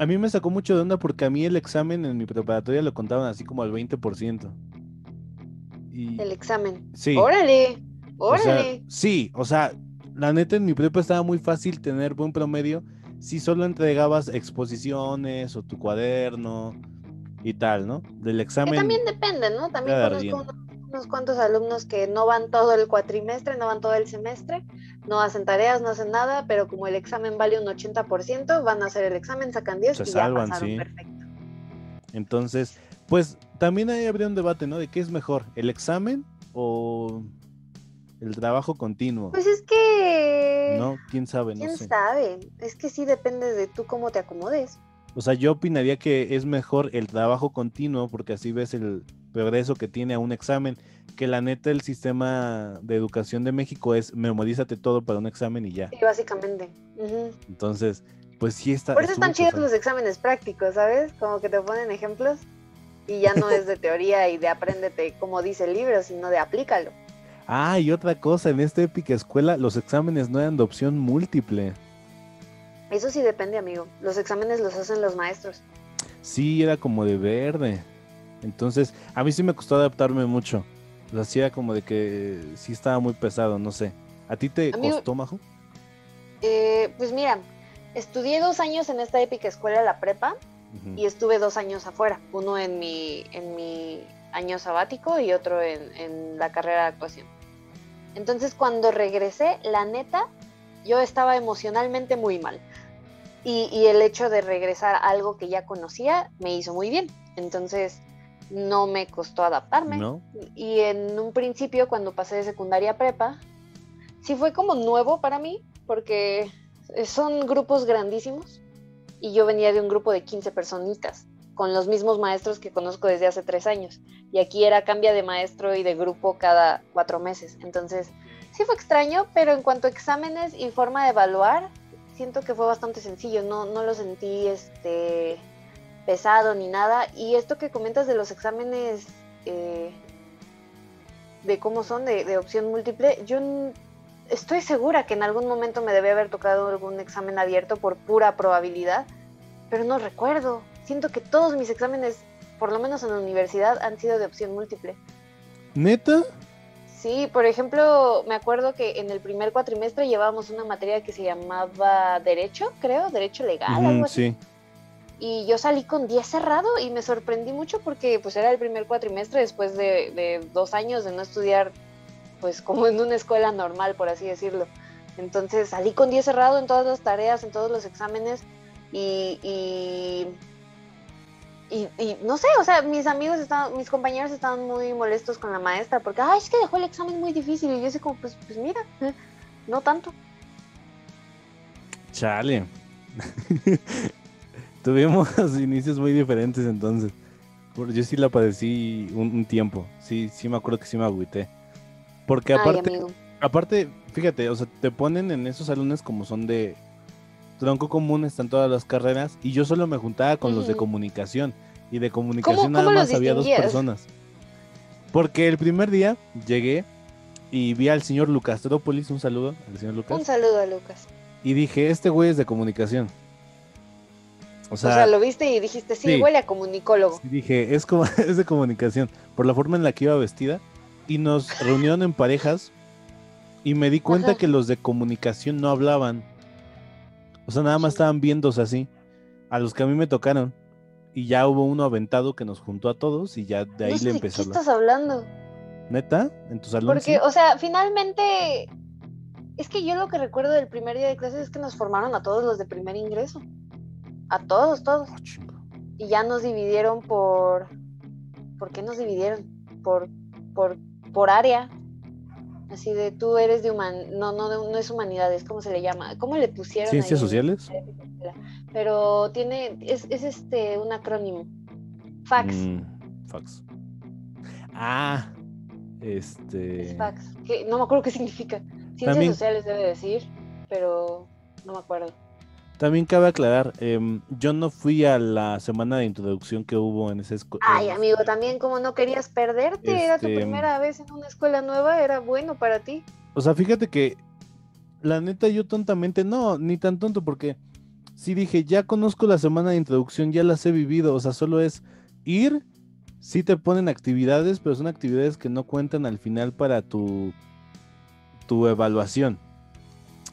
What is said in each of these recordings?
A mí me sacó mucho de onda porque a mí el examen en mi preparatoria lo contaban así como al 20%. Y... El examen. Sí. Órale, órale. sí, o sea, la neta en mi prepa estaba muy fácil tener buen promedio si solo entregabas exposiciones o tu cuaderno y tal, ¿no? Del examen. Que también depende, ¿no? También conozco unos cuantos alumnos que no van todo el cuatrimestre, no van todo el semestre, no hacen tareas, no hacen nada, pero como el examen vale un 80%, van a hacer el examen, sacan 10 y ya pasaron perfecto. Entonces, pues también ahí habría un debate, ¿no? De qué es mejor, el examen o el trabajo continuo. Pues es que... No, quién sabe, no ¿Quién sabe? Es que sí depende de tú cómo te acomodes. O sea, yo opinaría que es mejor el trabajo continuo porque así ves el progreso que tiene a un examen, que la neta el sistema de educación de México es memorízate todo para un examen y ya. Sí, básicamente. Entonces, pues sí está. Por eso están chidos los exámenes prácticos, ¿sabes? Como que te ponen ejemplos y ya no es de teoría y de apréndete como dice el libro, sino de aplícalo. Ah, y otra cosa, en esta épica escuela los exámenes no eran de opción múltiple. Eso sí depende, amigo. Los exámenes los hacen los maestros. Sí, era como de verde. Entonces, a mí sí me costó adaptarme mucho. O sea, era como de que sí estaba muy pesado, no sé. ¿A ti te costó, Majo? Eh, pues mira, estudié dos años en esta épica escuela, la prepa, y estuve dos años afuera. Uno en mi, en mi año sabático y otro en, en la carrera de actuación. Entonces cuando regresé, la neta, yo estaba emocionalmente muy mal. Y, el hecho de regresar a algo que ya conocía me hizo muy bien. Entonces no me costó adaptarme. Y en un principio, cuando pasé de secundaria a prepa, sí fue como nuevo para mí, porque son grupos grandísimos. Y yo venía de un grupo de 15 personitas con los mismos maestros que conozco desde hace tres años. Y aquí era cambia de maestro y de grupo cada cuatro meses. Entonces, sí fue extraño, pero en cuanto a exámenes y forma de evaluar, siento que fue bastante sencillo. No, no lo sentí este, pesado ni nada. Y esto que comentas de los exámenes, eh, de cómo son, de, de opción múltiple, yo estoy segura que en algún momento me debe haber tocado algún examen abierto por pura probabilidad, pero no recuerdo siento que todos mis exámenes, por lo menos en la universidad, han sido de opción múltiple. ¿Neta? Sí, por ejemplo, me acuerdo que en el primer cuatrimestre llevábamos una materia que se llamaba Derecho, creo, Derecho Legal, algo así. Sí. Y yo salí con 10 cerrado y me sorprendí mucho porque pues era el primer cuatrimestre después de, de dos años de no estudiar pues como en una escuela normal, por así decirlo. Entonces salí con 10 cerrado en todas las tareas, en todos los exámenes y y, no sé, o sea, mis amigos estaban, mis compañeros estaban muy molestos con la maestra porque, ay, es que dejó el examen muy difícil. Y yo así como, pues, pues mira, no tanto. Chale. Tuvimos inicios muy diferentes entonces. Yo sí la padecí un, tiempo. Sí, sí me acuerdo que sí me agüité. Porque aparte, aparte, fíjate, o sea, te ponen en esos salones como son de tronco común están todas las carreras y yo solo me juntaba con los de comunicación y de comunicación nada más había dos personas. Porque el primer día llegué y vi al señor Lucas Trópolis, un saludo al señor Lucas. Un saludo a Lucas. Y dije, este güey es de comunicación. O sea, lo viste y dijiste, sí, huele a comunicólogo. dije, es, como, es de comunicación, por la forma en la que iba vestida. Y nos reunieron en parejas y me di cuenta que los de comunicación no hablaban. O sea, nada más estaban viéndose así. A los que a mí me tocaron. Y ya hubo uno aventado que nos juntó a todos y ya de ahí le empezó. ¿De qué estás hablando? ¿Neta? ¿En tu salón? Porque, o sea, finalmente. Es que yo lo que recuerdo del primer día de clases es que nos formaron a todos los de primer ingreso. A todos, todos. Oh, y ya nos dividieron por. ¿Por qué nos dividieron? Por, por, por área. Así de tú eres de human, no, no, no es humanidades, ¿cómo se le llama? ¿Cómo le pusieron? Ciencias sociales. Pero tiene, es, es este un acrónimo. Fax. Mm, fax. Ah, este. Es fax. no me acuerdo qué significa. Ciencias sociales debe decir, pero no me acuerdo. También cabe aclarar, em, yo no fui a la semana de introducción que hubo en esa escuela. Ay, amigo, también como no querías perderte, era tu este, primera vez en una escuela nueva, era bueno para ti. O sea, fíjate que la neta yo tontamente, no, ni tan tonto, porque sí dije, ya conozco la semana de introducción, ya las he vivido, o sea, solo es ir, sí te ponen actividades, pero son actividades que no cuentan al final para tu, tu evaluación.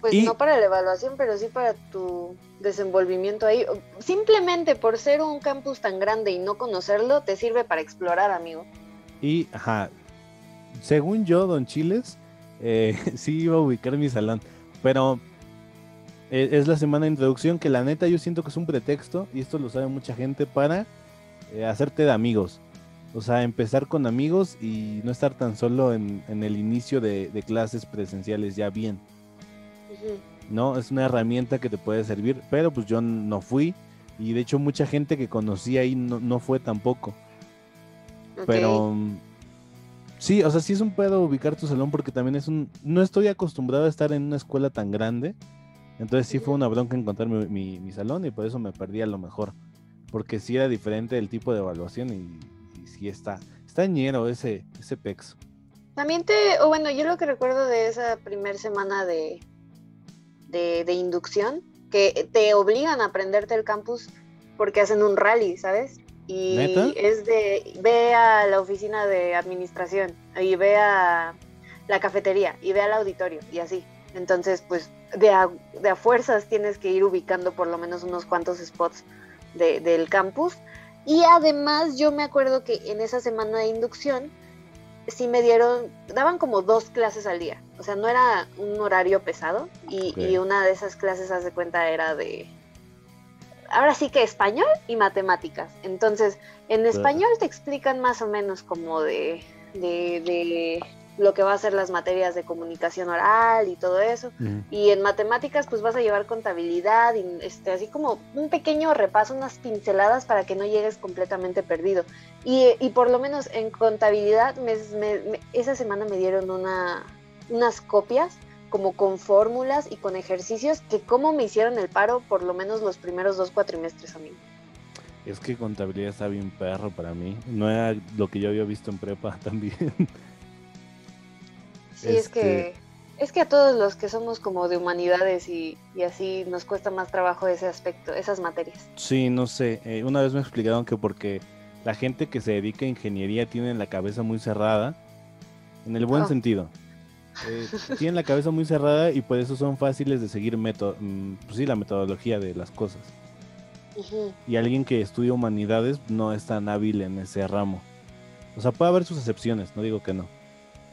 Pues no para la evaluación, pero sí para tu desenvolvimiento ahí. Simplemente por ser un campus tan grande y no conocerlo, te sirve para explorar, amigo. Y, ajá, según yo, Don Chiles, eh, sí iba a ubicar mi salón, pero eh, es la semana de introducción que la neta yo siento que es un pretexto, y esto lo sabe mucha gente, para eh, hacerte de amigos. O sea, empezar con amigos y no estar tan solo en, el inicio de, clases presenciales ya bien. ¿No? Es una herramienta que te puede servir, pero pues yo no fui y de hecho mucha gente que conocí ahí no, fue tampoco. Pero sí, o sea, sí es un pedo ubicar tu salón porque también es un... No estoy acostumbrado a estar en una escuela tan grande, entonces sí fue una bronca encontrar mi, salón y por eso me perdí a lo mejor, porque sí era diferente el tipo de evaluación y, y sí está, está ñero ese, ese PEX. También te, o bueno, yo lo que recuerdo de esa primera semana de, de, inducción que te obligan a aprenderte el campus porque hacen un rally, ¿sabes? Y es de, ve a la oficina de administración y ve a la cafetería y ve al auditorio y así. Entonces, pues de a, de a fuerzas tienes que ir ubicando por lo menos unos cuantos spots del campus. Y además yo me acuerdo que en esa semana de inducción sí me dieron, daban como dos clases al día, o sea, no era un horario pesado y, una de esas clases, hace cuenta, era de, ahora sí que español y matemáticas. Entonces, en español te explican más o menos como de, de lo que va a ser las materias de comunicación oral y todo eso. Y en matemáticas pues vas a llevar contabilidad, y, este, así como un pequeño repaso, unas pinceladas para que no llegues completamente perdido. Y, y por lo menos en contabilidad esa semana me dieron una, unas copias como con fórmulas y con ejercicios que como me hicieron el paro por lo menos los primeros dos cuatrimestres a mí. Es que contabilidad está bien perro para mí. No era lo que yo había visto en prepa también. Sí, es que este es que a todos los que somos como de humanidades y, así nos cuesta más trabajo ese aspecto, esas materias. Sí, no sé. Eh, una vez me explicaron que porque la gente que se dedica a ingeniería tiene la cabeza muy cerrada, en el buen oh. sentido. Eh, tienen la cabeza muy cerrada y por eso son fáciles de seguir método, mm, pues sí, la metodología de las cosas. Y alguien que estudia humanidades no es tan hábil en ese ramo. O sea, puede haber sus excepciones, no digo que no.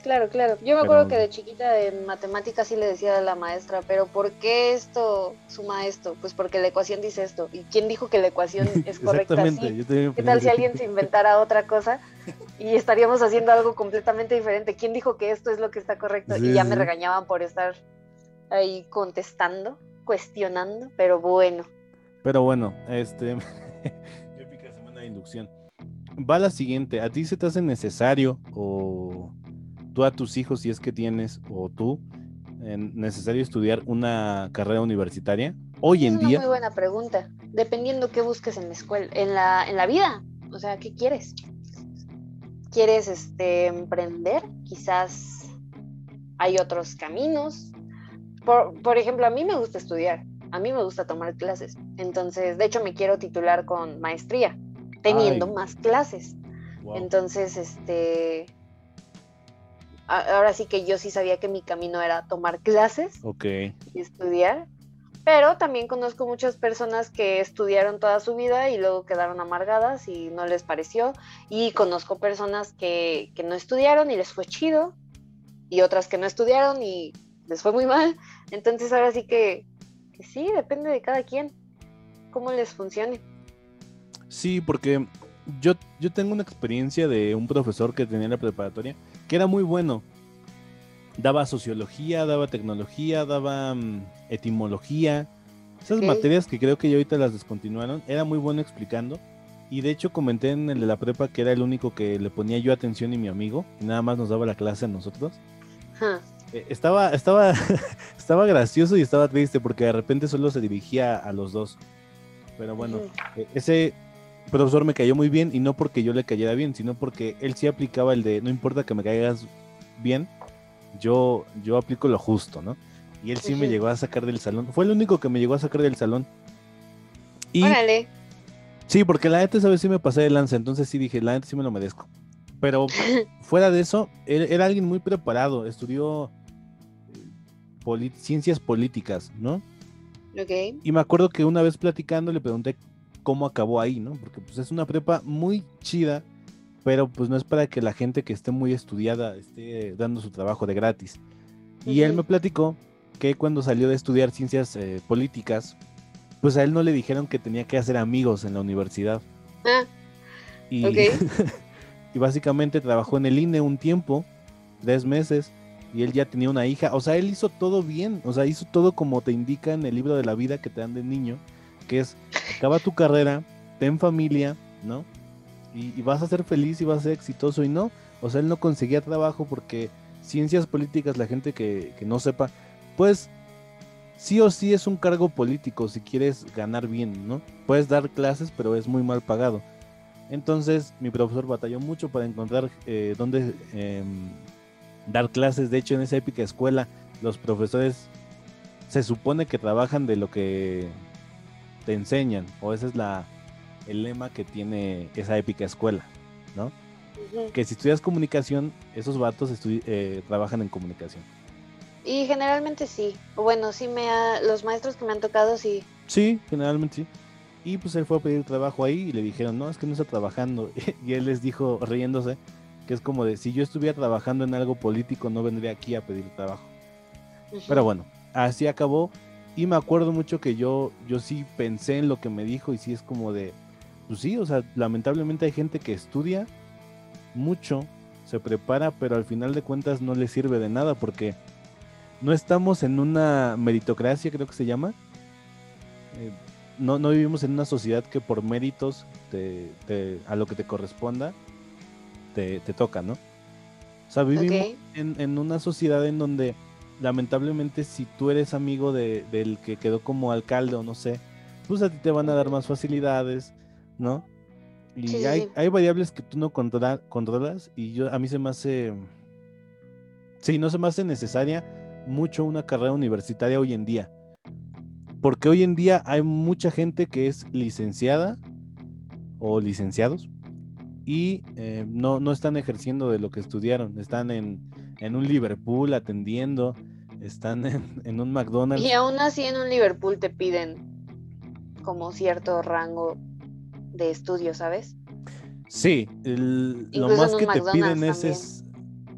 Claro, claro. Yo me acuerdo que de chiquita en matemáticas sí le decía a la maestra, pero ¿por qué esto suma esto? Pues porque la ecuación dice esto. ¿Y quién dijo que la ecuación es correcta así? ¿Qué tal si alguien se inventara otra cosa y estaríamos haciendo algo completamente diferente? ¿Quién dijo que esto es lo que está correcto? y ya me regañaban por estar ahí contestando, cuestionando, pero bueno. Pero bueno, este épica semana de inducción. Va la siguiente, ¿a ti se te hace necesario o tú a tus hijos, si es que tienes, o tú, necesario estudiar una carrera universitaria hoy en día? Muy buena pregunta. Dependiendo qué busques en la escuela, en la, en la vida. O sea, ¿qué quieres? ¿Quieres este, emprender? Quizás hay otros caminos. Por, por ejemplo, a mí me gusta estudiar, a mí me gusta tomar clases. Entonces, de hecho, me quiero titular con maestría, teniendo más clases. Entonces, este, ahora sí que yo sí sabía que mi camino era tomar clases y estudiar, pero también conozco muchas personas que estudiaron toda su vida y luego quedaron amargadas y no les pareció, y conozco personas que, no estudiaron y les fue chido, y otras que no estudiaron y les fue muy mal, entonces ahora sí que, que sí, depende de cada quien, cómo les funcione. Sí, porque yo, yo tengo una experiencia de un profesor que tenía en la preparatoria que era muy bueno. Daba sociología, daba tecnología, daba mm, etimología. Esas materias que creo que ya ahorita las descontinuaron, era muy bueno explicando. Y de hecho comenté en el de la prepa que era el único que le ponía yo atención y mi amigo, y nada más nos daba la clase a nosotros. Eh, estaba, estaba, estaba gracioso y estaba triste porque de repente solo se dirigía a los dos. Pero bueno, eh, ese profesor me cayó muy bien y no porque yo le cayera bien, sino porque él sí aplicaba el de no importa que me caigas bien, yo, yo aplico lo justo, ¿no? Y él sí me llegó a sacar del salón. Fue el único que me llegó a sacar del salón. Órale. Sí, porque la neta esa vez sí me pasé de lanza, entonces sí dije, la neta sí me lo merezco. Pero fuera de eso, era alguien muy preparado, estudió eh, ciencias políticas, ¿no? Ok. Y me acuerdo que una vez platicando le pregunté cómo acabó ahí, ¿no? Porque pues es una prepa muy chida, pero pues no es para que la gente que esté muy estudiada esté dando su trabajo de gratis. Y él me platicó que cuando salió de estudiar ciencias eh, políticas, pues a él no le dijeron que tenía que hacer amigos en la universidad. Ah. Y, y básicamente trabajó en el INE un tiempo, tres meses, y él ya tenía una hija. O sea, él hizo todo bien, o sea, hizo todo como te indica en el libro de la vida que te dan de niño, que es, acaba tu carrera, ten familia, ¿no? Y, vas a ser feliz y vas a ser exitoso y no. O sea, él no conseguía trabajo porque ciencias políticas, la gente que, que no sepa, pues sí o sí es un cargo político si quieres ganar bien, ¿no? Puedes dar clases, pero es muy mal pagado. Entonces mi profesor batalló mucho para encontrar eh, dónde em, dar clases. De hecho, en esa épica escuela, los profesores se supone que trabajan de lo que te enseñan, o ese es la, el lema que tiene esa épica escuela, ¿no? Que si estudias comunicación, esos vatos eh, trabajan en comunicación. Y generalmente sí. O bueno, sí me ha, los maestros que me han tocado sí. Sí, generalmente sí. Y pues él fue a pedir trabajo ahí y le dijeron, no, es que no está trabajando. y él les dijo, riéndose, que es como de, si yo estuviera trabajando en algo político, no vendría aquí a pedir trabajo. Pero bueno, así acabó. Y me acuerdo mucho que yo, yo sí pensé en lo que me dijo y sí es como de, pues sí, o sea, lamentablemente hay gente que estudia mucho, se prepara, pero al final de cuentas no le sirve de nada porque no estamos en una meritocracia, creo que se llama. Eh, no, no vivimos en una sociedad que por méritos a lo que te corresponda te, toca, ¿no? O sea, vivimos en, una sociedad en donde lamentablemente si tú eres amigo del que quedó como alcalde o no sé, pues a ti te van a dar más facilidades, ¿no? Y hay, hay, variables que tú no controlas y yo a mí se me hace... Sí, no se me hace necesaria mucho una carrera universitaria hoy en día. Porque hoy en día hay mucha gente que es licenciada o licenciados y eh, no, no están ejerciendo de lo que estudiaron. Están en, un Liverpool atendiendo, están en, un McDonald's. Y aún así en un Liverpool te piden como cierto rango de estudio, ¿sabes? Sí, lo más que te piden es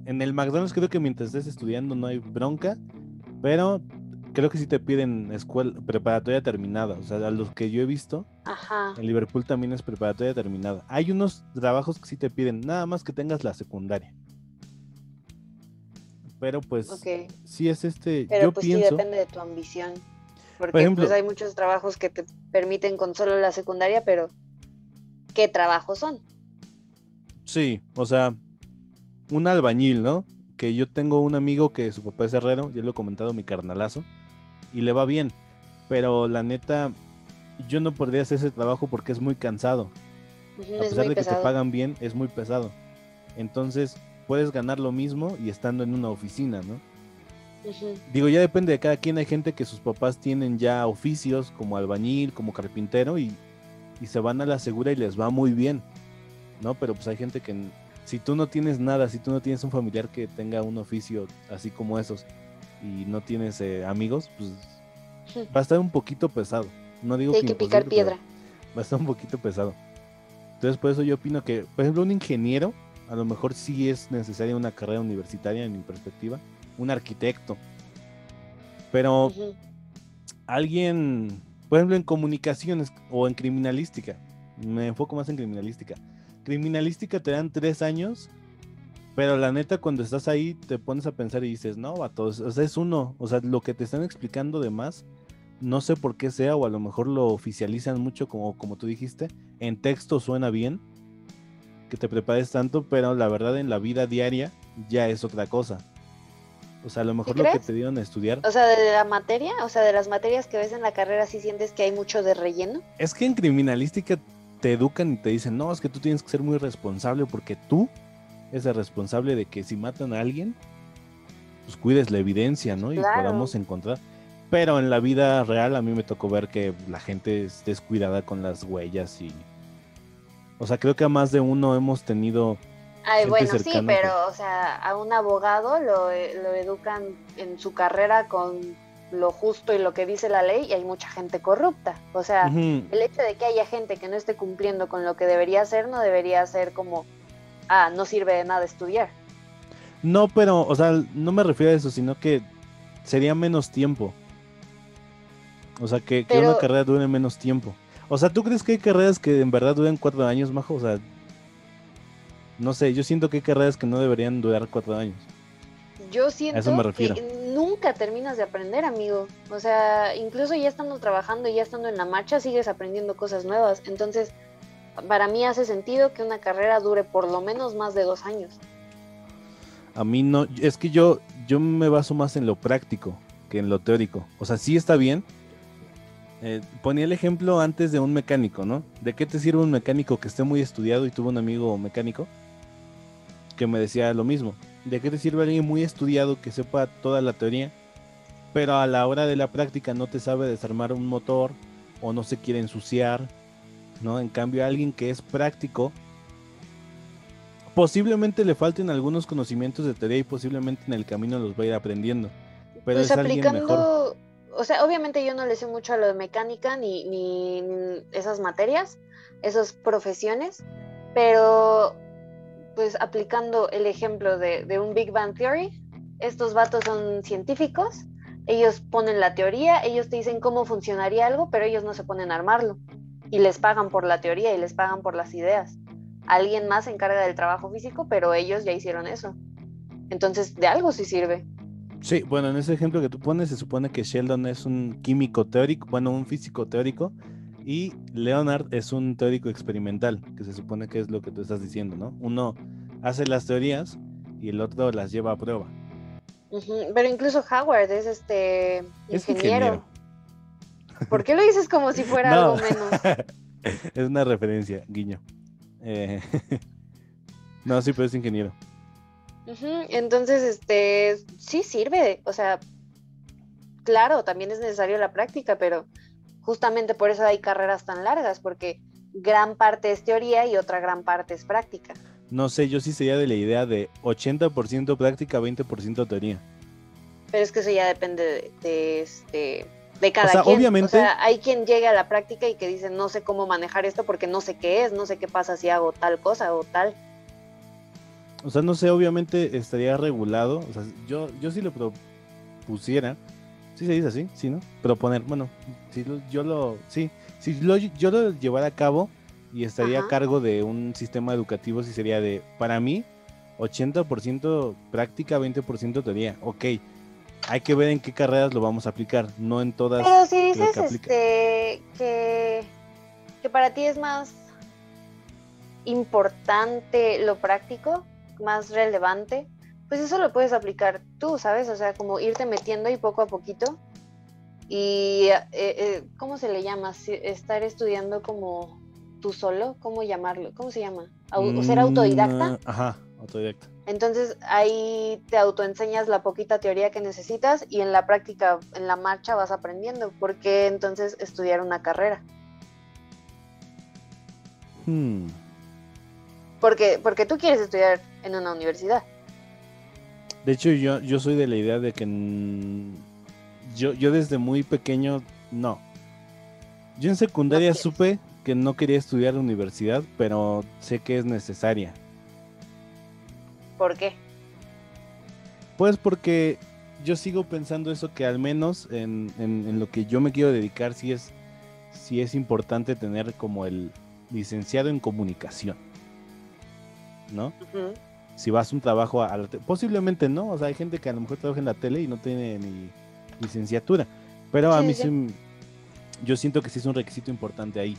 en el McDonald's creo que mientras estés estudiando no hay bronca, pero creo que sí te piden escuela preparatoria terminada. O sea, a los que yo he visto, en Liverpool también es preparatoria terminada. Hay unos trabajos que sí te piden, nada más que tengas la secundaria. Pero pues, sí es este. Pero yo pues pienso, sí depende de tu ambición. Porque pues hay muchos trabajos que te permiten con solo la secundaria, pero ¿qué trabajos son? Sí, o sea, un albañil, ¿no? Que yo tengo un amigo que su papá es herrero, ya lo he comentado, mi carnalazo, y le va bien. Pero la neta, yo no podría hacer ese trabajo porque es muy cansado. a pesar de que te pagan bien, es muy pesado. Entonces, puedes ganar lo mismo y estando en una oficina, ¿no? Digo, ya depende de cada quien. Hay gente que sus papás tienen ya oficios como albañil, como carpintero y, y se van a la segura y les va muy bien, ¿no? Pero pues hay gente que si tú no tienes nada, si tú no tienes un familiar que tenga un oficio así como esos y no tienes eh, amigos, pues va a estar un poquito pesado. No digo que, hay que picar piedra. Va a estar un poquito pesado. Entonces, por eso yo opino que, por ejemplo, un ingeniero, a lo mejor sí es necesaria una carrera universitaria en mi perspectiva, un arquitecto. Pero alguien, por ejemplo, en comunicaciones o en criminalística, me enfoco más en criminalística. Criminalística te dan tres años, pero la neta cuando estás ahí te pones a pensar y dices, no, vato, o sea, es uno, o sea, lo que te están explicando de más, no sé por qué sea, o a lo mejor lo oficializan mucho como, como tú dijiste, en texto suena bien, que te prepares tanto, pero la verdad en la vida diaria ya es otra cosa. O sea, a lo mejor lo que te dieron a estudiar. O sea, de la materia, o sea, de las materias que ves en la carrera, ¿sí sientes que hay mucho de relleno? Es que en criminalística te educan y te dicen, no, es que tú tienes que ser muy responsable porque tú eres el responsable de que si matan a alguien, pues cuides la evidencia, ¿no? Y podamos encontrar. Pero en la vida real a mí me tocó ver que la gente es descuidada con las huellas y... O sea, creo que a más de uno hemos tenido... Ay, bueno, sí, pero, o sea, a un abogado lo, lo educan en su carrera con lo justo y lo que dice la ley y hay mucha gente corrupta. O sea, el hecho de que haya gente que no esté cumpliendo con lo que debería hacer no debería ser como, ah, no sirve de nada estudiar. No, pero, o sea, no me refiero a eso, sino que sería menos tiempo. O sea, que, una carrera dure menos tiempo. O sea, ¿tú crees que hay carreras que en verdad duren cuatro años, Majo? O sea, no sé, yo siento que hay carreras que no deberían durar cuatro años. Yo siento que nunca terminas de aprender, amigo. O sea, incluso ya estando trabajando y ya estando en la marcha, sigues aprendiendo cosas nuevas. Entonces, para mí hace sentido que una carrera dure por lo menos más de dos años. A mí no, es que yo, yo me baso más en lo práctico que en lo teórico. O sea, sí está bien. Eh, ponía el ejemplo antes de un mecánico, ¿no? ¿De qué te sirve un mecánico que esté muy estudiado y tuvo un amigo mecánico que me decía lo mismo? ¿De qué te sirve alguien muy estudiado que sepa toda la teoría, pero a la hora de la práctica no te sabe desarmar un motor o no se quiere ensuciar? ¿no? En cambio, alguien que es práctico, posiblemente le falten algunos conocimientos de teoría y posiblemente en el camino los va a ir aprendiendo. Pero pues es aplicando, mejor. Sea, obviamente yo no le sé mucho a lo de mecánica ni, ni esas materias, esas profesiones, pero pues aplicando el ejemplo de, un Big Bang Theory, estos vatos son científicos, ellos ponen la teoría, ellos te dicen cómo funcionaría algo, pero ellos no se ponen a armarlo y les pagan por la teoría y les pagan por las ideas. Alguien más se encarga del trabajo físico, pero ellos ya hicieron eso. Entonces, de algo sí sirve. Sí, bueno, en ese ejemplo que tú pones, se supone que Sheldon es un químico teórico, bueno, un físico teórico, y Leonard es un teórico experimental, que se supone que es lo que tú estás diciendo, ¿no? Uno hace las teorías y el otro las lleva a prueba. Pero incluso Howard es este ingeniero. ¿Por qué lo dices como si fuera algo menos? es una referencia, guiño. Eh, no, sí, pero es ingeniero. Entonces, este, sí sirve, o sea, claro, también es necesario la práctica, pero Justamente por eso hay carreras tan largas, porque gran parte es teoría y otra gran parte es práctica. No sé, yo sí sería de la idea de 80% práctica, 20% teoría. Pero es que eso ya depende de, este de cada o sea, quien. Obviamente, o sea, hay quien llega a la práctica y que dice, no sé cómo manejar esto porque no sé qué es, no sé qué pasa si hago tal cosa o tal. O sea, no sé, obviamente estaría regulado. O sea, yo, yo sí lo propusiera, Sí se dice así, sí, ¿no? Proponer, bueno, si yo lo, sí, si yo lo llevara a cabo y estaría a cargo de un sistema educativo, sí sería de, para mí, 80% práctica, 20% teoría. Ok, hay que ver en qué carreras lo vamos a aplicar, no en todas. Pero si dices que, este, que, que para ti es más importante lo práctico, más relevante, pues eso lo puedes aplicar tú, ¿sabes? O sea, como irte metiendo y poco a poquito. Y, eh, eh, ¿cómo se le llama? Estar estudiando como tú solo, ¿cómo llamarlo? ¿Cómo se llama? ¿O ser autodidacta? Mm, ajá, autodidacta. Entonces ahí te autoenseñas la poquita teoría que necesitas y en la práctica, en la marcha vas aprendiendo. ¿Por qué entonces estudiar una carrera? Hmm. Porque, porque tú quieres estudiar en una universidad. De hecho, yo, yo soy de la idea de que yo, yo desde muy pequeño, no. Yo en secundaria supe que no quería estudiar la universidad, pero sé que es necesaria. ¿Por qué? Pues porque yo sigo pensando eso que al menos en, en, lo que yo me quiero dedicar sí es, sí es importante tener como el licenciado en comunicación. ¿No? Si vas a un trabajo a la posiblemente no, o sea, hay gente que a lo mejor trabaja en la tele y no tiene ni licenciatura, pero a mí sí. yo siento que sí es un requisito importante ahí,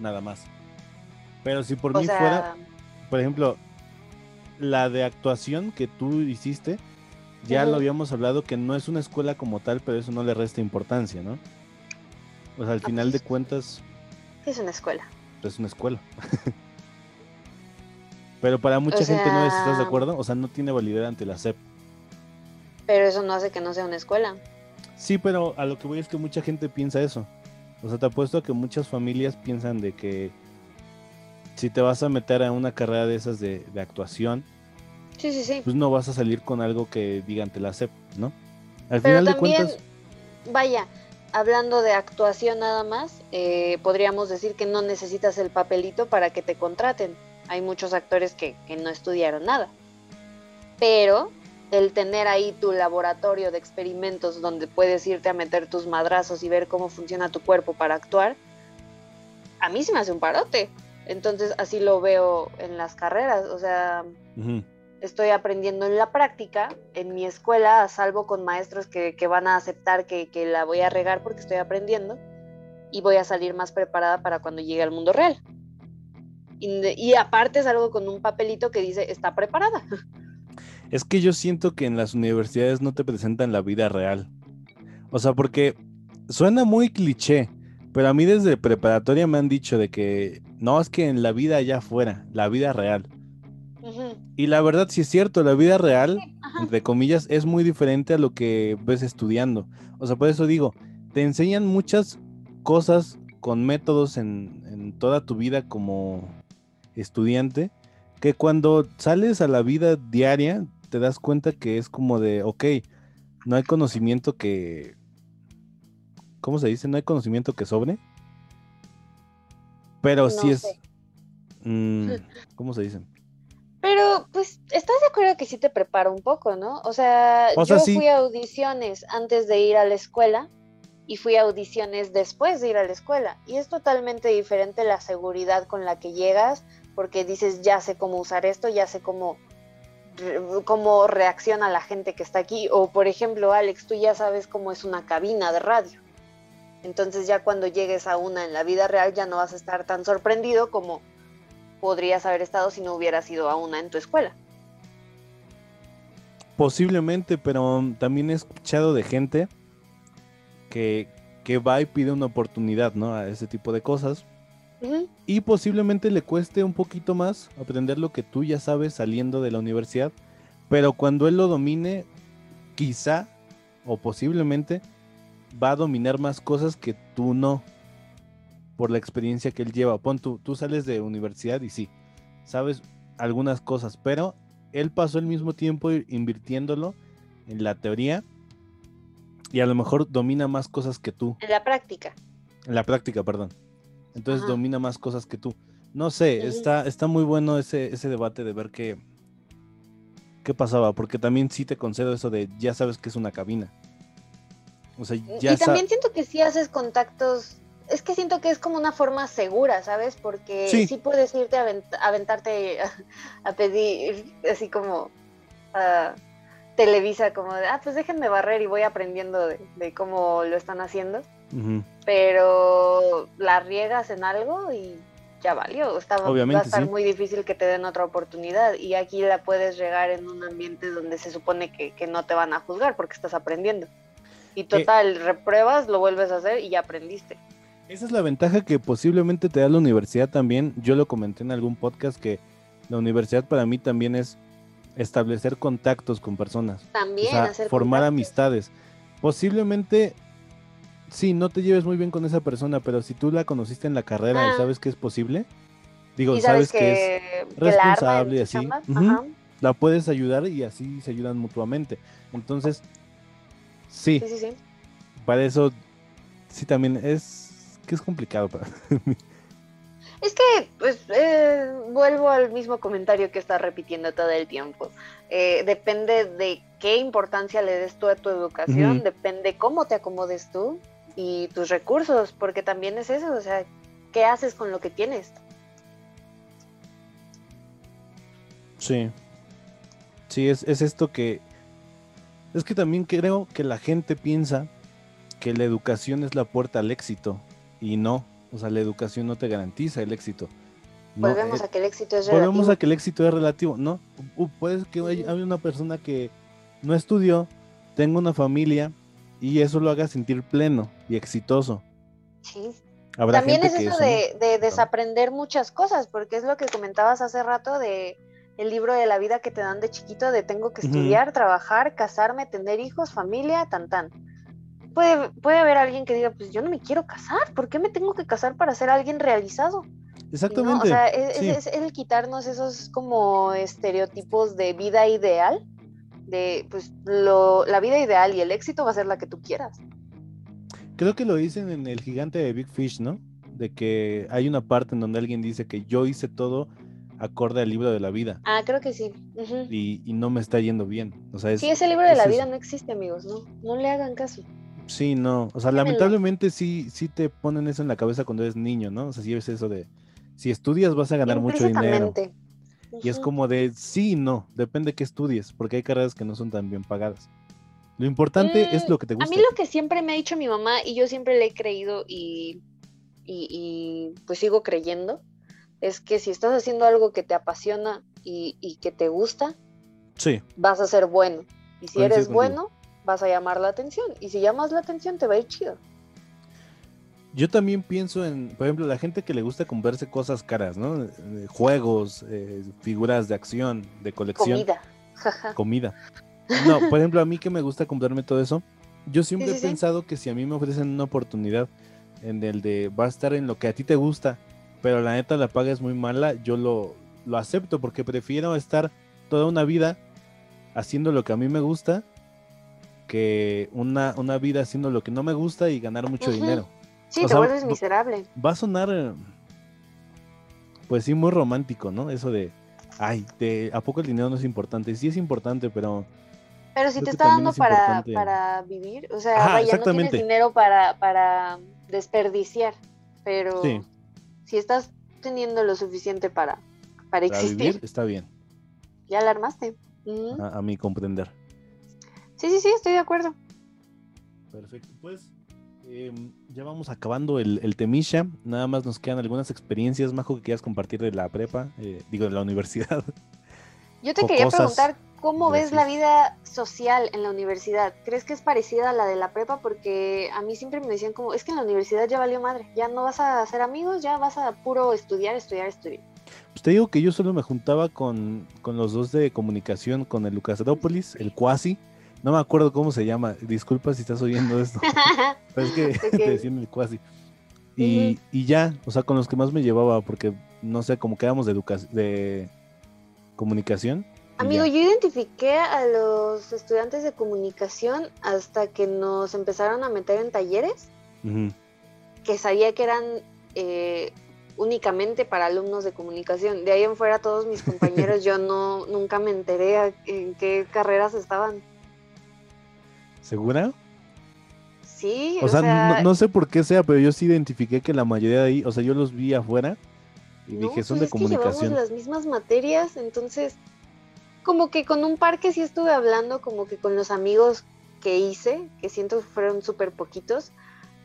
nada más. Pero si por mí fuera, por ejemplo, la de actuación que tú hiciste, ya lo habíamos hablado que no es una escuela como tal, pero eso no le resta importancia, ¿no? O sea, al ah, final de pues, cuentas... Es una escuela. Es una escuela. Pero para mucha gente no estás de acuerdo, o sea, no tiene validez ante la SEP. Pero eso no hace que no sea una escuela. Sí, pero a lo que voy es que mucha gente piensa eso. O sea, te apuesto a que muchas familias piensan de que si te vas a meter a una carrera de esas de, actuación, sí, sí, sí. pues no vas a salir con algo que digan te la CEP, ¿no? Al Pero final también, de cuentas. Vaya, hablando de actuación nada más, eh, podríamos decir que no necesitas el papelito para que te contraten. Hay muchos actores que, que no estudiaron nada. Pero el tener ahí tu laboratorio de experimentos donde puedes irte a meter tus madrazos y ver cómo funciona tu cuerpo para actuar, a mí se me hace un parote. Entonces así lo veo en las carreras, o sea, estoy aprendiendo en la práctica, en mi escuela, a salvo con maestros que, van a aceptar que, la voy a regar porque estoy aprendiendo y voy a salir más preparada para cuando llegue al mundo real. Y, aparte salgo con un papelito que dice está preparada. Es que yo siento que en las universidades no te presentan la vida real. O sea, porque suena muy cliché, pero a mí desde preparatoria me han dicho de que no, es que en la vida allá afuera, la vida real. Y la verdad sí es cierto, la vida real, entre comillas, es muy diferente a lo que ves estudiando. O sea, por eso digo, te enseñan muchas cosas con métodos en, en toda tu vida como estudiante, que cuando sales a la vida diaria te das cuenta que es como de, ok, no hay conocimiento que, ¿cómo se dice? No hay conocimiento que sobre. Pero sí es... Mm, ¿Cómo se dice? Pero, pues, ¿estás de acuerdo que sí te prepara un poco, no? O sea, yo fui a audiciones antes de ir a la escuela y fui a audiciones después de ir a la escuela. Y es totalmente diferente la seguridad con la que llegas, porque dices, ya sé cómo usar esto, ya sé cómo, cómo reacciona la gente que está aquí. O, por ejemplo, Alex, tú ya sabes cómo es una cabina de radio. Entonces ya cuando llegues a una en la vida real ya no vas a estar tan sorprendido como podrías haber estado si no hubieras ido a una en tu escuela. Posiblemente, pero también he escuchado de gente que, que va y pide una oportunidad, ¿no? A ese tipo de cosas. Y posiblemente le cueste un poquito más aprender lo que tú ya sabes saliendo de la universidad. Pero cuando él lo domine, quizá o posiblemente va a dominar más cosas que tú no, por la experiencia que él lleva. Pon tú, tú sales de universidad y sí, sabes algunas cosas, pero él pasó el mismo tiempo invirtiéndolo en la teoría y a lo mejor domina más cosas que tú. En la práctica. En la práctica, perdón. Entonces domina más cosas que tú. No sé, está, está muy bueno ese, ese debate de ver qué, qué pasaba, porque también sí te concedo eso de ya sabes que es una cabina y también siento que si haces contactos, es que siento que es como una forma segura, ¿sabes? Porque sí, puedes irte a aventarte a, pedir, así como a Televisa, como de, ah, pues déjenme barrer y voy aprendiendo de, cómo lo están haciendo. Pero la riegas en algo y ya valió. Está, va a estar muy difícil que te den otra oportunidad. Y aquí la puedes regar en un ambiente donde se supone que, que no te van a juzgar porque estás aprendiendo. Y total, repruebas, lo vuelves a hacer y ya aprendiste. Esa es la ventaja que posiblemente te da la universidad también. Yo lo comenté en algún podcast que la universidad para mí también es establecer contactos con personas. También, hacer formar amistades. Posiblemente, sí, no te lleves muy bien con esa persona, pero si tú la conociste en la carrera y sabes que es posible, digo, sabes, que, es responsable y así, la puedes ayudar y así se ayudan mutuamente. Entonces, Sí. Sí, sí, Para eso, sí, también es que es complicado para mí. Es que, pues, eh, vuelvo al mismo comentario que estás repitiendo todo el tiempo. Eh, depende de qué importancia le des tú a tu educación, depende cómo te acomodes tú y tus recursos, porque también es eso, o sea, ¿qué haces con lo que tienes? Sí. Sí, es, es esto que es que también creo que la gente piensa que la educación es la puerta al éxito y no, o sea, la educación no te garantiza el éxito. volvemos eh, a que el éxito es relativo. Volvemos a que el éxito es relativo, ¿no? puede que haya una persona que no estudió, tenga una familia y eso lo haga sentir pleno y exitoso. Sí. También es eso, de desaprender muchas cosas, porque es lo que comentabas hace rato de el libro de la vida que te dan de chiquito de tengo que estudiar, trabajar, casarme, tener hijos, familia, tan tan. puede, puede haber alguien que diga, pues yo no me quiero casar, ¿por qué me tengo que casar para ser alguien realizado? Exactamente. O sea, es, el quitarnos esos como estereotipos de vida ideal, de pues lo, la vida ideal y el éxito va a ser la que tú quieras. Creo que lo dicen en El gigante de Big Fish, ¿no? De que hay una parte en donde alguien dice que yo hice todo acorde al libro de la vida. Ah, creo que sí. y, no me está yendo bien. O sea, sí, ese libro de la vida no existe, amigos, ¿no? No le hagan caso. Sí, no. O sea, lamentablemente sí, sí te ponen eso en la cabeza cuando eres niño, ¿no? O sea, sí es eso de, si estudias vas a ganar mucho dinero. Y es como de, sí y no, depende de qué estudies, porque hay carreras que no son tan bien pagadas. Lo importante es mm, lo que te gusta. A mí lo que siempre me ha dicho mi mamá, y yo siempre le he creído y, y, pues sigo creyendo, es que si estás haciendo algo que te apasiona y, que te gusta, sí. vas a ser bueno. Y si eres bueno, vas a llamar la atención. Y si llamas la atención, te va a ir chido. Yo también pienso en, por ejemplo, la gente que le gusta comprarse cosas caras, ¿no? Eh, juegos, eh, figuras de acción, de colección. Comida. Comida. No, por ejemplo, a mí que me gusta comprarme todo eso, yo siempre he pensado que si a mí me ofrecen una oportunidad en el de va a estar en lo que a ti te gusta, pero la neta la paga es muy mala, yo lo, lo acepto porque prefiero estar toda una vida haciendo lo que a mí me gusta que una, una vida haciendo lo que no me gusta y ganar mucho dinero. Sí, te vuelves miserable. Va a sonar, pues sí, muy romántico, ¿no? Eso de, ay, ¿a poco el dinero no es importante? Sí es importante, pero... Pero si te está dando para, para, vivir, o sea, vaya, no tienes dinero para, para desperdiciar, pero si estás teniendo lo suficiente para, para, existir, está bien. Ya la armaste. a, a mi comprender. Sí, sí, sí, estoy de acuerdo. Perfecto, pues Em, ya vamos acabando el, el, temisha. Nada más nos quedan algunas experiencias, Majo, que quieras compartir de la prepa, eh, digo, de la universidad. Yo te quería preguntar, ¿cómo ves la vida social en la universidad? ¿Crees que es parecida a la de la prepa? Porque a mí siempre me decían como, es que en la universidad ya valió madre, ya no vas a hacer amigos, ya vas a puro estudiar, estudiar, estudiar. Pues te digo que yo solo me juntaba con, con los dos de comunicación, con el Lucas Adópolis, el Cuasi, no me acuerdo cómo se llama. Disculpa si estás oyendo esto. Pero es que te decían el cuasi. Y, ya, o sea, con los que más me llevaba, porque no sé, como quedamos de de comunicación. Amigo, yo identifiqué a los estudiantes de comunicación hasta que nos empezaron a meter en talleres, que sabía que eran eh, únicamente para alumnos de comunicación. De ahí en fuera todos mis compañeros, yo no nunca me enteré en qué carreras estaban. ¿Segura? Sí. O, sea, No, sé por qué sea, pero yo sí identifiqué que la mayoría de ahí, o sea, yo los vi afuera y dije, son pues de comunicación. Que las mismas materias, entonces, como que con un par que sí estuve hablando, como que con los amigos que hice, que siento que fueron súper poquitos,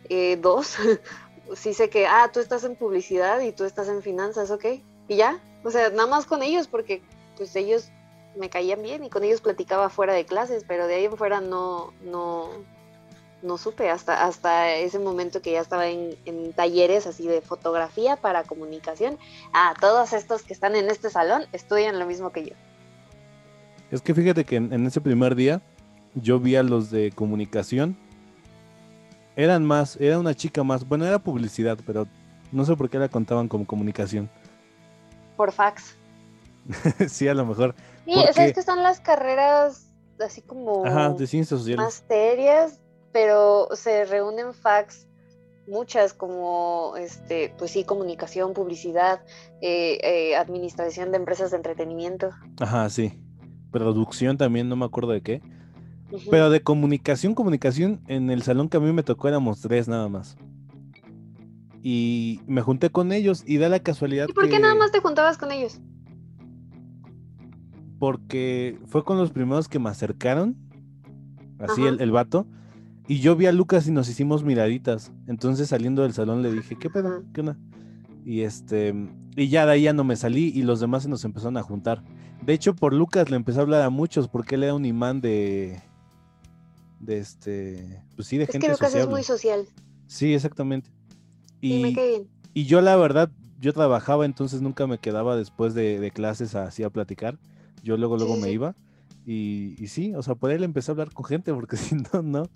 eh, dos, sí sé que, ah, tú estás en publicidad y tú estás en finanzas, ok, y ya, o sea, nada más con ellos, porque pues ellos me caían bien y con ellos platicaba fuera de clases, pero de ahí en fuera no, no, no supe hasta, hasta ese momento que ya estaba en, talleres así de fotografía para comunicación. Ah, todos estos que están en este salón estudian lo mismo que yo. Es que fíjate que en, ese primer día yo vi a los de comunicación. Eran más, era una chica más, bueno, era publicidad, pero no sé por qué la contaban como comunicación. Por fax. sí, a lo mejor. Sí, o sea, es que son las carreras así como de ciencias sociales. más serias, pero se reúnen fax muchas como este pues sí comunicación publicidad eh, eh, administración de empresas de entretenimiento. Ajá sí. Producción también no me acuerdo de qué. Pero de comunicación comunicación en el salón que a mí me tocó éramos tres nada más. Y me junté con ellos y da la casualidad ¿y por qué nada más te juntabas con ellos porque fue con los primeros que me acercaron, así el, el, vato, y yo vi a Lucas y nos hicimos miraditas. Entonces saliendo del salón le dije, ¿qué pedo? ¿Qué onda? Y este, y ya de ahí ya no me salí y los demás se nos empezaron a juntar. De hecho, por Lucas le empecé a hablar a muchos porque él era un imán de, de este, pues sí, de gente que Lucas es muy social. Sí, exactamente. Y, me bien. y yo la verdad, yo trabajaba, entonces nunca me quedaba después de, de clases así a platicar. Yo luego, luego me iba. Y, y, sí, o sea, por él empecé a hablar con gente, porque si no, no.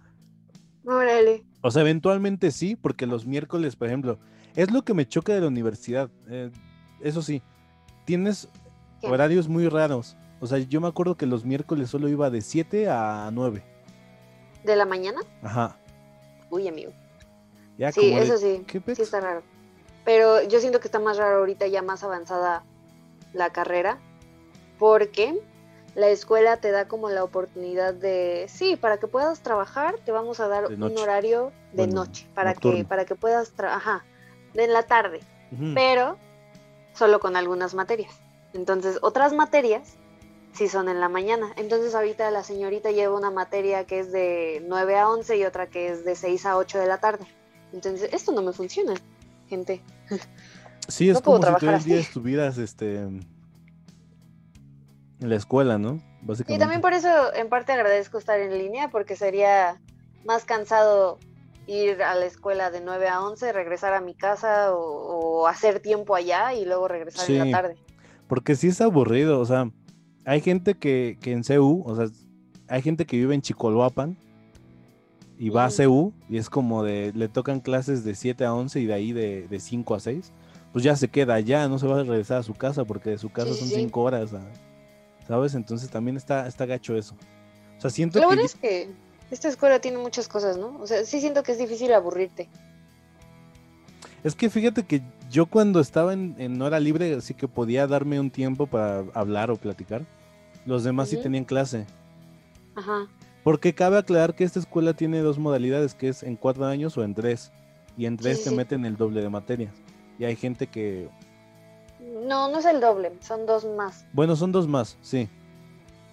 Órale. O sea, eventualmente sí, porque los miércoles, por ejemplo, es lo que me choca de la universidad. Eh, eso sí, tienes horarios muy raros. O sea, yo me acuerdo que los miércoles solo iba de 7 a 9. ¿De la mañana? Ajá. Uy, amigo. sí, eso sí. sí está raro. Pero yo siento que está más raro ahorita ya más avanzada la carrera. Porque la escuela te da como la oportunidad de, sí, para que puedas trabajar, te vamos a dar un horario de noche, para que, para que puedas trabajar, en la tarde, pero solo con algunas materias. Entonces, otras materias sí son en la mañana. Entonces, ahorita la señorita lleva una materia que es de 9 a 11 y otra que es de 6 a 8 de la tarde. Entonces, esto no me funciona, gente. Sí, es como si todo el día estuvieras, este la escuela, ¿no? Básicamente. Y también por eso en parte agradezco estar en línea, porque sería más cansado ir a la escuela de 9 a 11, regresar a mi casa o, hacer tiempo allá y luego regresar en la tarde. Porque sí es aburrido, o sea, hay gente que, que en CU, o sea, hay gente que vive en Chicoloapan y va a CU y es como de, le tocan clases de 7 a 11 y de ahí de, de 5 a 6, pues ya se queda allá, no se va a regresar a su casa porque de su casa son 5 horas. ¿Sabes? Entonces también está, está gacho eso. O sea, siento Lo bueno es que esta escuela tiene muchas cosas, ¿no? O sea, sí siento que es difícil aburrirte. Es que fíjate que yo cuando estaba en, hora libre, así que podía darme un tiempo para hablar o platicar, los demás sí tenían clase. Ajá. Porque cabe aclarar que esta escuela tiene dos modalidades, que es en cuatro años o en tres. Y en tres te meten el doble de materias. Y hay gente que no, no es el doble, son dos más. Bueno, son dos más, sí.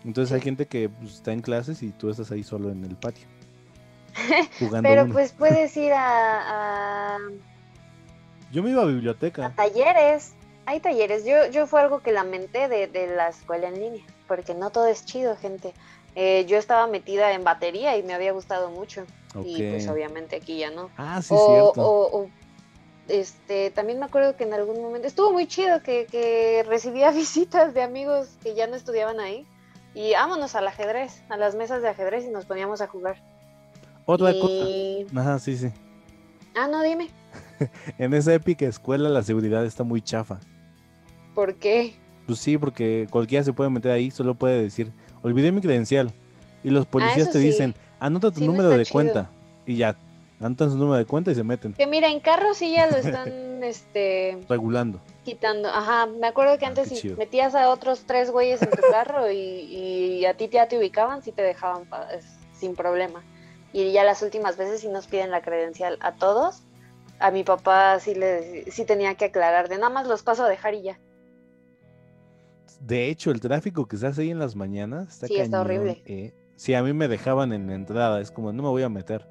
Entonces hay gente que pues, está en clases y tú estás ahí solo en el patio. Jugando Pero pues puedes ir a, Yo me iba a biblioteca. A talleres. Hay talleres. Yo, yo fue algo que lamenté de, de la escuela en línea, porque no todo es chido, gente. Eh, yo estaba metida en batería y me había gustado mucho. Y pues obviamente aquí ya no. Ah, sí, cierto este, también me acuerdo que en algún momento estuvo muy chido que, recibía visitas de amigos que ya no estudiaban ahí y vámonos al ajedrez, a las mesas de ajedrez y nos poníamos a jugar. Otra cosa. Ajá, sí, sí. Ah, no, dime. en esa épica escuela la seguridad está muy chafa. ¿Por qué? Pues sí, porque cualquiera se puede meter ahí, solo puede decir, olvidé mi credencial. Y los policías ah, te dicen, anota tu número de cuenta. Y ya, anotan su número de cuenta y se meten. Que mira, en carro sí ya lo están este regulando. Quitando. Ajá, me acuerdo que ah, antes si metías a otros tres güeyes en tu carro y, a ti ya te ubicaban, sí te dejaban sin problema. Y ya las últimas veces sí nos piden la credencial a todos. A mi papá sí le sí tenía que aclarar de nada más los paso a dejar y ya. De hecho, el tráfico que se hace ahí en las mañanas está Sí, está horrible. Eh. Sí, a mí me dejaban en la entrada, es como no me voy a meter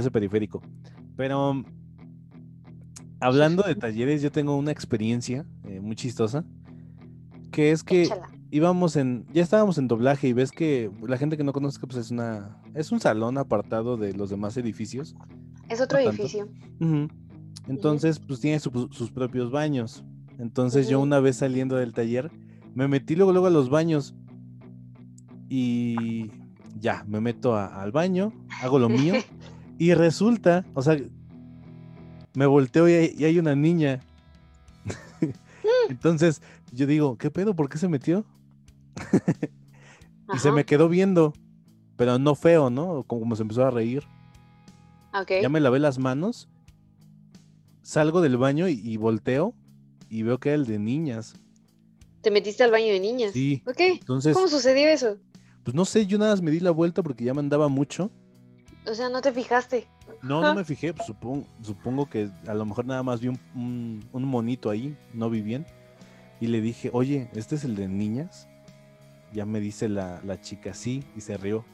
ese periférico. Pero hablando de talleres, yo tengo una experiencia eh, muy chistosa, que es que íbamos en, ya estábamos en doblaje y ves que la gente que no conozca, pues es una, es un salón apartado de los demás edificios. Es otro edificio. Entonces, pues tiene sus propios baños. Entonces yo una vez saliendo del taller, me metí luego, luego a los baños y ya, me meto al baño, hago lo mío Y resulta, o sea, me volteo y hay, una niña. Entonces yo digo, ¿qué pedo? ¿Por qué se metió? y se me quedó viendo, pero no feo, ¿no? Como, se empezó a reír. Ya me lavé las manos, salgo del baño y, volteo y veo que era el de niñas. ¿Te metiste al baño de niñas? Sí. Entonces, ¿Cómo sucedió eso? Pues no sé, yo nada más me di la vuelta porque ya me andaba mucho. O sea, no te fijaste. No, no me fijé, pues, supongo, supongo que a lo mejor nada más vi un, monito ahí, no vi bien. Y le dije, oye, ¿este es el de niñas? Ya me dice la, chica, sí, y se rió.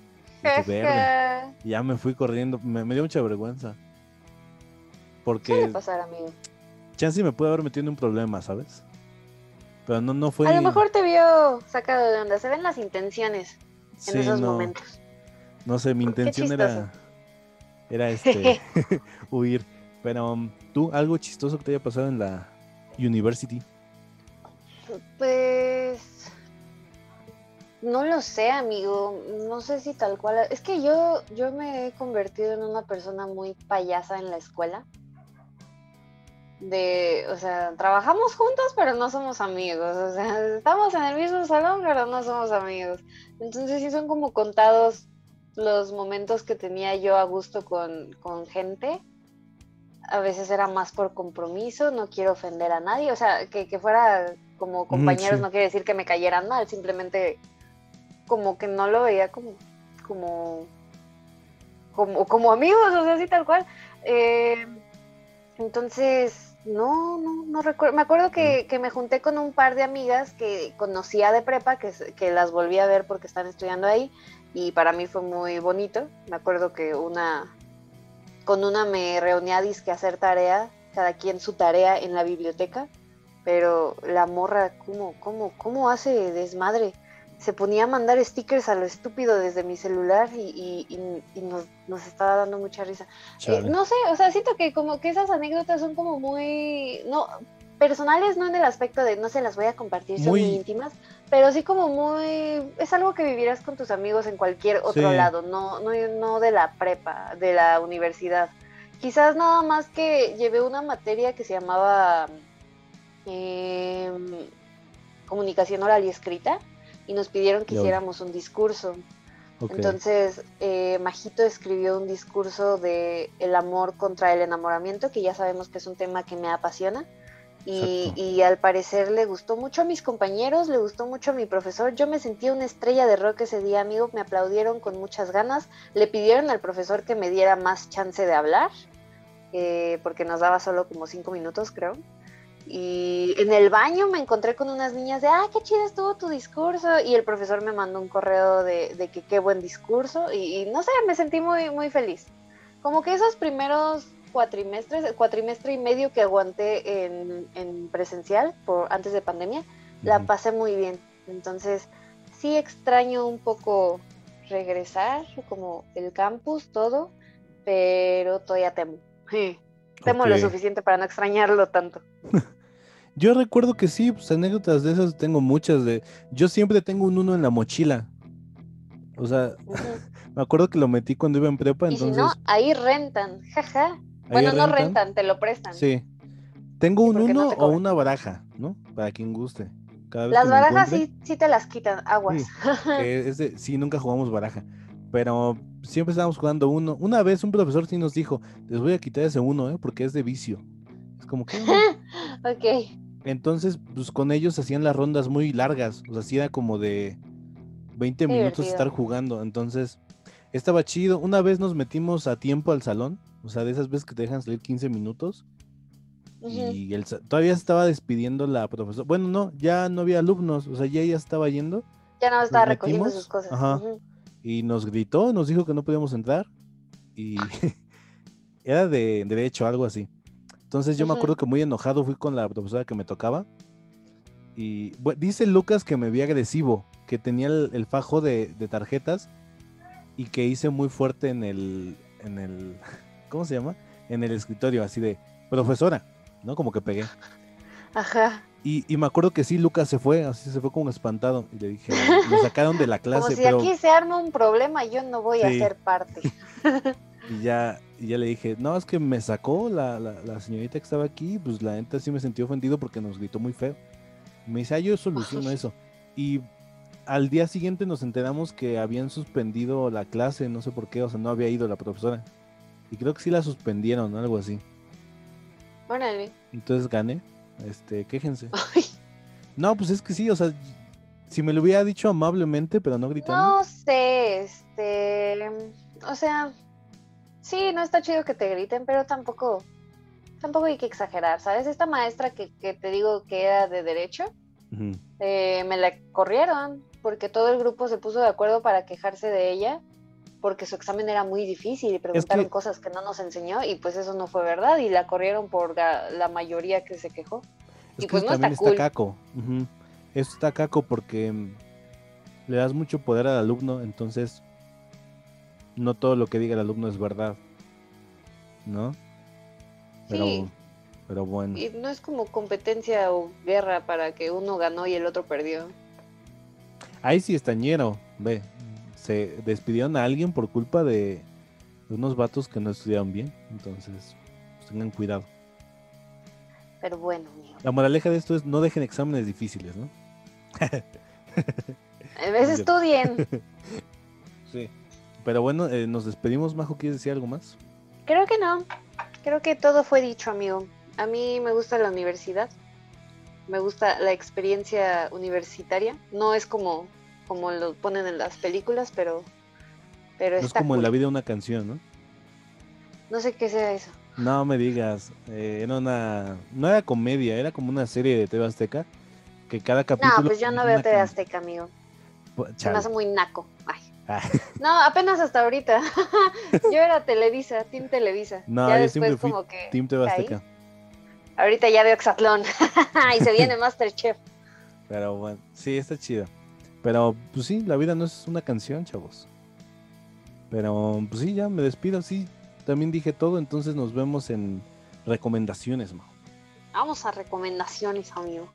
Y verde. ya me fui corriendo, me, dio mucha vergüenza. Porque... ¿Qué le pasar, amigo? Chance me puede haber metido en un problema, ¿sabes? Pero no, no fue... A lo mejor te vio sacado de onda, se ven las intenciones en esos momentos. No sé, mi intención era, era este, huir. Pero um, tú, algo chistoso que te haya pasado en la university. Pues No lo sé, amigo. No sé si tal cual. Es que yo, yo me he convertido en una persona muy payasa en la escuela. De, o sea, trabajamos juntos, pero no somos amigos. O sea, estamos en el mismo salón, pero no somos amigos. Entonces sí son como contados los momentos que tenía yo a gusto con, con gente. A veces era más por compromiso, no quiero ofender a nadie. O sea, que, que fuera como compañeros no quiere decir que me cayeran mal, simplemente como que no lo veía como, como, como, como amigos, o sea, así tal cual. Eh, entonces, no, no, no recuerdo. Me acuerdo que, que, me junté con un par de amigas que conocía de prepa, que, que las volví a ver porque están estudiando ahí, y para mí fue muy bonito. Me acuerdo que una, con una me reuní a disque hacer tarea, cada quien su tarea en la biblioteca, pero la morra, ¿cómo, cómo, cómo hace desmadre? Se ponía a mandar stickers a lo estúpido desde mi celular y, nos, estaba dando mucha risa. Eh, no sé, o sea, siento que como que esas anécdotas son como muy, no, personales no en el aspecto de no se las voy a compartir, son muy, íntimas, pero sí como muy, es algo que vivirás con tus amigos en cualquier otro lado, no, no, no de la prepa, de la universidad. Quizás nada más que llevé una materia que se llamaba em, comunicación oral y escrita y nos pidieron que hiciéramos un discurso. Entonces, eh, Majito escribió un discurso de el amor contra el enamoramiento, que ya sabemos que es un tema que me apasiona. Y, y, al parecer le gustó mucho a mis compañeros, le gustó mucho a mi profesor. Yo me sentí una estrella de rock ese día, amigo. Me aplaudieron con muchas ganas. Le pidieron al profesor que me diera más chance de hablar, eh, porque nos daba solo como cinco minutos, creo. Y en el baño me encontré con unas niñas de, ah, qué chido estuvo tu discurso. Y el profesor me mandó un correo de, que qué buen discurso. Y, no sé, me sentí muy, muy feliz. Como que esos primeros cuatrimestres, cuatrimestre y medio que aguanté en, presencial por antes de pandemia, la pasé muy bien. Entonces, sí extraño un poco regresar, como el campus, todo, pero todavía temo. Temo lo suficiente para no extrañarlo tanto. Yo recuerdo que sí, pues anécdotas de esas tengo muchas de. Yo siempre tengo un uno en la mochila. O sea, me acuerdo que lo metí cuando iba en prepa, entonces. no, ahí rentan, jaja. Bueno, no rentan, te lo prestan. Sí. Tengo un uno o una baraja, ¿no? Para quien guste. las barajas sí, sí te las quitan, aguas. Sí, sí, nunca jugamos baraja. Pero siempre estábamos jugando uno. Una vez un profesor sí nos dijo, les voy a quitar ese uno, ¿eh? Porque es de vicio. Es como que... ok. Entonces, pues con ellos hacían las rondas muy largas, o sea, hacía como de 20 minutos estar jugando, entonces estaba chido. Una vez nos metimos a tiempo al salón, o sea, de esas veces que te dejan salir 15 minutos. Y el, todavía estaba despidiendo la profesora. Bueno, no, ya no había alumnos, o sea, ya ella estaba yendo. Ya no estaba recogiendo sus cosas. Ajá. Y nos gritó, nos dijo que no podíamos entrar. Y era de derecho, algo así. Entonces yo me acuerdo que muy enojado fui con la profesora que me tocaba. Y dice Lucas que me vi agresivo, que tenía el, fajo de, tarjetas y que hice muy fuerte en el, en el, ¿cómo se llama? En el escritorio, así de, profesora, ¿no? Como que pegué. Ajá. Y, me acuerdo que sí, Lucas se fue, así se fue como espantado. Y le dije, me sacaron de la clase. Como si aquí se arma un problema, yo no voy a ser parte. y ya, y ya le dije, no, es que me sacó la, la, señorita que estaba aquí, pues la neta sí me sentí ofendido porque nos gritó muy feo. Me dice, ah, yo soluciono eso. Y al día siguiente nos enteramos que habían suspendido la clase, no sé por qué, o sea, no había ido la profesora. Y creo que sí la suspendieron, algo así. Órale. Entonces gané. Este, quéjense. No, pues es que sí, o sea, si me lo hubiera dicho amablemente, pero no gritando. No sé, este, o sea, sí, no está chido que te griten, pero tampoco, tampoco hay que exagerar, ¿sabes? Esta maestra que, te digo que era de derecho, eh, me la corrieron porque todo el grupo se puso de acuerdo para quejarse de ella porque su examen era muy difícil y preguntaron cosas que no nos enseñó y pues eso no fue verdad y la corrieron por la, mayoría que se quejó. y pues no está, cool. caco. Eso está caco porque mm, le das mucho poder al alumno, entonces no todo lo que diga el alumno es verdad, ¿no? Pero, sí. pero bueno. Y no es como competencia o guerra para que uno ganó y el otro perdió. Ahí sí estañero, ve. Se despidieron a alguien por culpa de unos vatos que no estudiaron bien. Entonces, pues, tengan cuidado. Pero bueno. La moraleja de esto es no dejen exámenes difíciles, ¿no? A veces estudien. sí. Pero bueno, eh, nos despedimos, Majo. ¿Quieres decir algo más? Creo que no. Creo que todo fue dicho, amigo. A mí me gusta la universidad. Me gusta la experiencia universitaria. No es como, como lo ponen en las películas, pero, pero no es como en la vida una canción, ¿no? No sé qué sea eso. No me digas. Eh, era una. No era comedia, era como una serie de TV Azteca. Que cada capítulo. No, pues yo no veo TV Azteca, amigo. Se me hace muy naco. Ay. Ah. No, apenas hasta ahorita. yo era Televisa, Team Televisa. No, ya yo siempre fui como que Team TV Azteca. Ahorita ya veo Exatlón. y se viene Masterchef. Pero bueno, sí, está chido. Pero pues sí, la vida no es una canción, chavos. Pero pues sí, ya me despido, sí. También dije todo, entonces nos vemos en recomendaciones, Majo. Vamos a recomendaciones, amigo.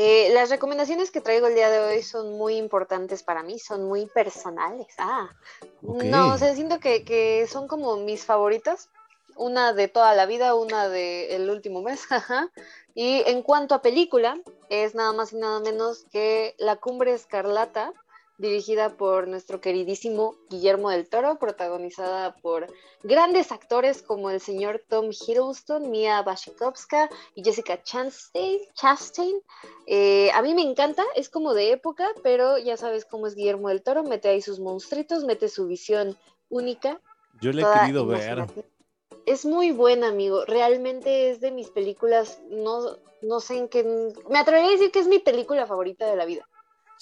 Eh, las recomendaciones que traigo el día de hoy son muy importantes para mí, son muy personales. Ah, no, o sea, siento que, que, son como mis favoritas. Una de toda la vida, una del último mes. y en cuanto a película, es nada más y nada menos que La Cumbre Escarlata dirigida por nuestro queridísimo Guillermo del Toro, protagonizada por grandes actores como el señor Tom Hiddleston, Mia Wasikowska y Jessica Chastain. Eh, a mí me encanta, es como de época, pero ya sabes cómo es Guillermo del Toro, mete ahí sus monstruitos, mete su visión única. Yo le he querido ver. Es muy buena, amigo. Realmente es de mis películas, no, no sé en qué... Me atrevería a decir que es mi película favorita de la vida.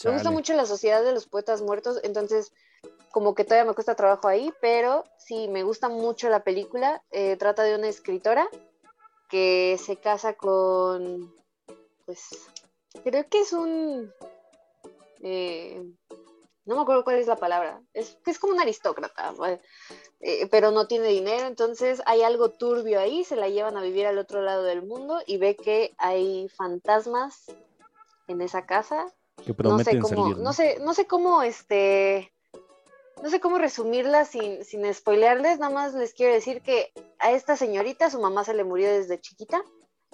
Me gusta mucho la sociedad de los poetas muertos, entonces como que todavía me cuesta trabajo ahí, pero sí, me gusta mucho la película. Eh, trata de una escritora que se casa con, pues, creo que es un... Eh, no me acuerdo cuál es la palabra, es, es como un aristócrata, eh, pero no tiene dinero, entonces hay algo turbio ahí, se la llevan a vivir al otro lado del mundo y ve que hay fantasmas en esa casa no sé cómo, ¿no? sé, no sé cómo este no sé cómo resumirla sin, sin spoilearles, nada más les quiero decir que a esta señorita su mamá se le murió desde chiquita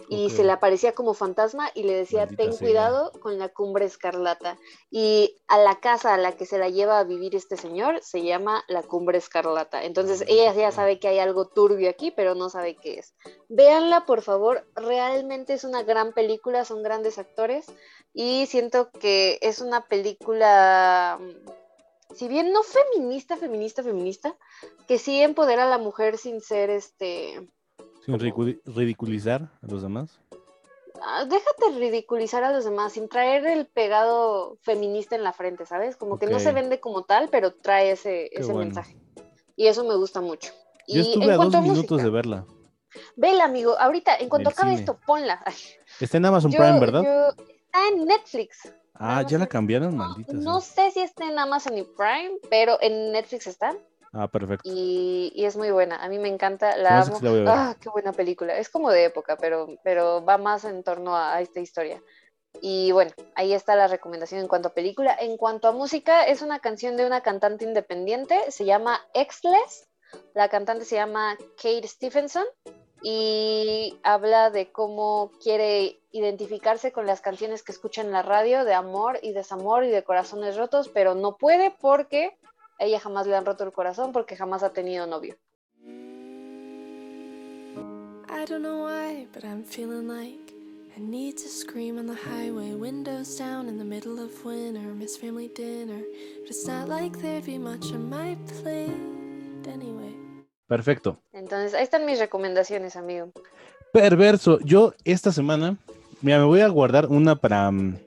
y se le aparecía como fantasma y le decía, ten cuidado con la cumbre escarlata. Y a la casa a la que se la lleva a vivir este señor se llama la cumbre escarlata. Entonces ella ya sabe que hay algo turbio aquí, pero no sabe qué es. Véanla, por favor, realmente es una gran película, son grandes actores y siento que es una película si bien no feminista, feminista, feminista, que sí empodera a la mujer sin ser este sin ridiculizar a los demás. Ah, déjate ridiculizar a los demás, sin traer el pegado feminista en la frente, ¿sabes? Como que no se vende como tal, pero trae ese, ese mensaje. Y eso me gusta mucho. Yo estuve a dos minutos de verla. Vela, amigo. Ahorita, en cuanto acabe esto, ponla. Está en Amazon Prime, ¿verdad? Está en Netflix. Ah, ya la cambiaron, maldita. No, sé si está en Amazon y Prime, pero en Netflix está. Ah, perfecto. Y, es muy buena. A mí me encanta. La amo. ah, qué buena película. Es como de época, pero, pero va más en torno a, esta historia. Y bueno, ahí está la recomendación en cuanto a película. En cuanto a música, es una canción de una cantante independiente. Se llama Exless. La cantante se llama Kate Stephenson y habla de cómo quiere identificarse con las canciones que escucha en la radio de amor y desamor y de corazones rotos, pero no puede porque ella jamás le han roto el corazón porque jamás ha tenido novio. I don't know why, but I'm feeling like I need to scream on the highway, windows down in the middle of winter, miss family dinner, but it's not like there'd be much on my plate anyway. Perfecto. Entonces, ahí están mis recomendaciones, amigo. Perverso. Yo esta semana, mira, me voy a guardar una para mm,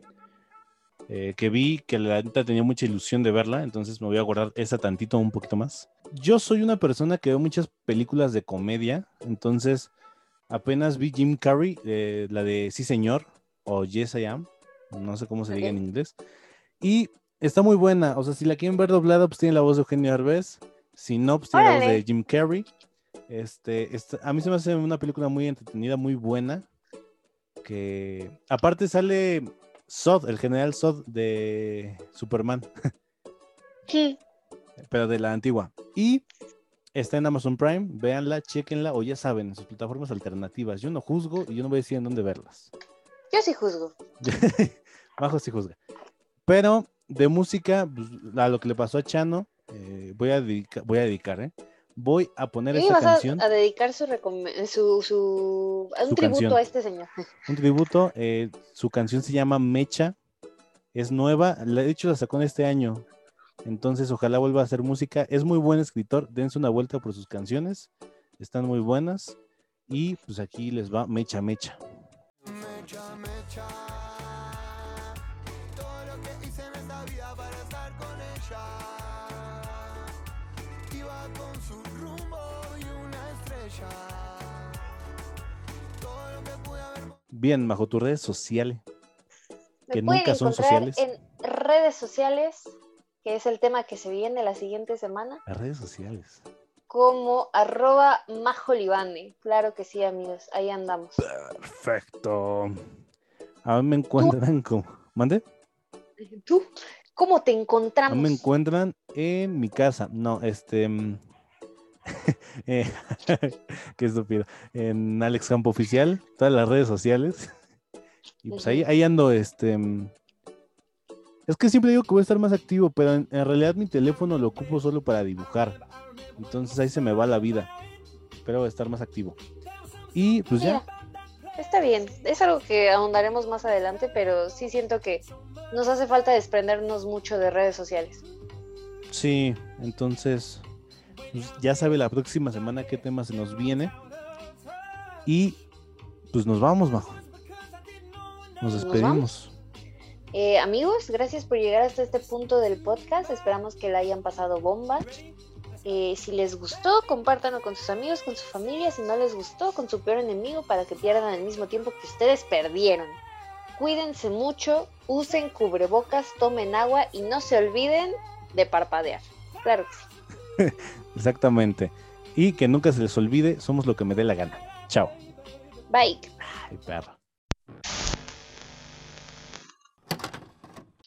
eh, que vi que la neta tenía mucha ilusión de verla, entonces me voy a guardar esa tantito un poquito más. Yo soy una persona que ve muchas películas de comedia, entonces apenas vi Jim Carrey, eh, la de Sí Señor o Yes I Am, no sé cómo se diga en inglés, y está muy buena, o sea, si la quieren ver doblada, pues tiene la voz de Eugenio Arbez Sinopsis de Jim Carrey. Este, a mí se me hace una película muy entretenida, muy buena. Que aparte sale Sod, el general Sod de Superman. Sí. Pero de la antigua. Y está en Amazon Prime, véanla, chequenla, o ya saben, en sus plataformas alternativas. Yo no juzgo y yo no voy a decir en dónde verlas. Yo sí juzgo. Bajo sí juzga. Pero de música, pues, a lo que le pasó a Chano, eh, voy, a dedicar, voy a dedicar, ¿eh? Voy a poner esta canción. A, dedicar su, su, un tributo a este señor. Un tributo, eh, su canción se llama Mecha, es nueva, de hecho la sacó en este año, entonces ojalá vuelva a hacer música, es muy buen escritor, dense una vuelta por sus canciones, están muy buenas y pues aquí les va Mecha Mecha. Mecha, mecha. Bien, bajo tus redes sociales. que nunca son sociales. En redes sociales, que es el tema que se viene la siguiente semana. Las redes sociales. Como arroba majolibane. Claro que sí, amigos. Ahí andamos. Perfecto. A mí me encuentran como. ¿Mande? ¿Tú? ¿Cómo te encontramos? me encuentran en mi casa. No, este. Eh, qué estúpido. En Alex Campo Oficial, todas las redes sociales. Y pues ahí, ahí ando, este. Mm, es que siempre digo que voy a estar más activo, pero en, realidad mi teléfono lo ocupo solo para dibujar. Entonces ahí se me va la vida. Pero voy a estar más activo. Y pues ya. Está bien, es algo que ahondaremos más adelante, pero sí siento que nos hace falta desprendernos mucho de redes sociales. Sí, entonces pues, ya sabe la próxima semana qué tema se nos viene. Y pues nos vamos, Majo. Nos despedimos. Eh, amigos, gracias por llegar hasta este punto del podcast. Esperamos que la hayan pasado bomba. Eh, si les gustó, compártanlo con sus amigos, con su familia. Si no les gustó, con su peor enemigo para que pierdan al mismo tiempo que ustedes perdieron. Cuídense mucho, usen cubrebocas, tomen agua y no se olviden de parpadear. Claro que sí. Exactamente. Y que nunca se les olvide, somos lo que me dé la gana. Chao. Bye. Ay, perro.